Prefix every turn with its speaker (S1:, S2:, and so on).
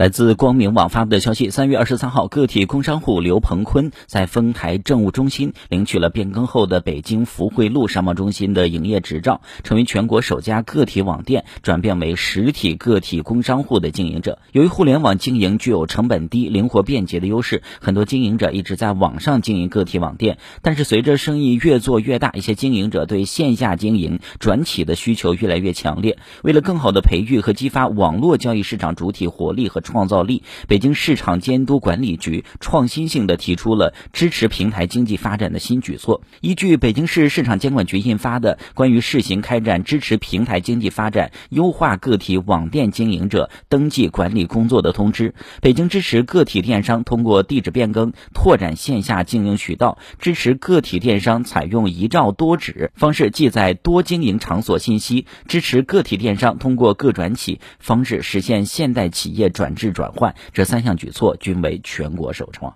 S1: 来自光明网发布的消息，三月二十三号，个体工商户刘鹏坤在丰台政务中心领取了变更后的北京福汇路商贸中心的营业执照，成为全国首家个体网店转变为实体个体工商户的经营者。由于互联网经营具有成本低、灵活便捷的优势，很多经营者一直在网上经营个体网店。但是，随着生意越做越大，一些经营者对线下经营转企的需求越来越强烈。为了更好的培育和激发网络交易市场主体活力和创造力，北京市场监督管理局创新性的提出了支持平台经济发展的新举措。依据北京市市场监管局印发的《关于试行开展支持平台经济发展、优化个体网店经营者登记管理工作的通知》，北京支持个体电商通过地址变更拓展线下经营渠道，支持个体电商采用一照多址方式记载多经营场所信息，支持个体电商通过个转企方式实现现代企业转制转换。这三项举措均为全国首创。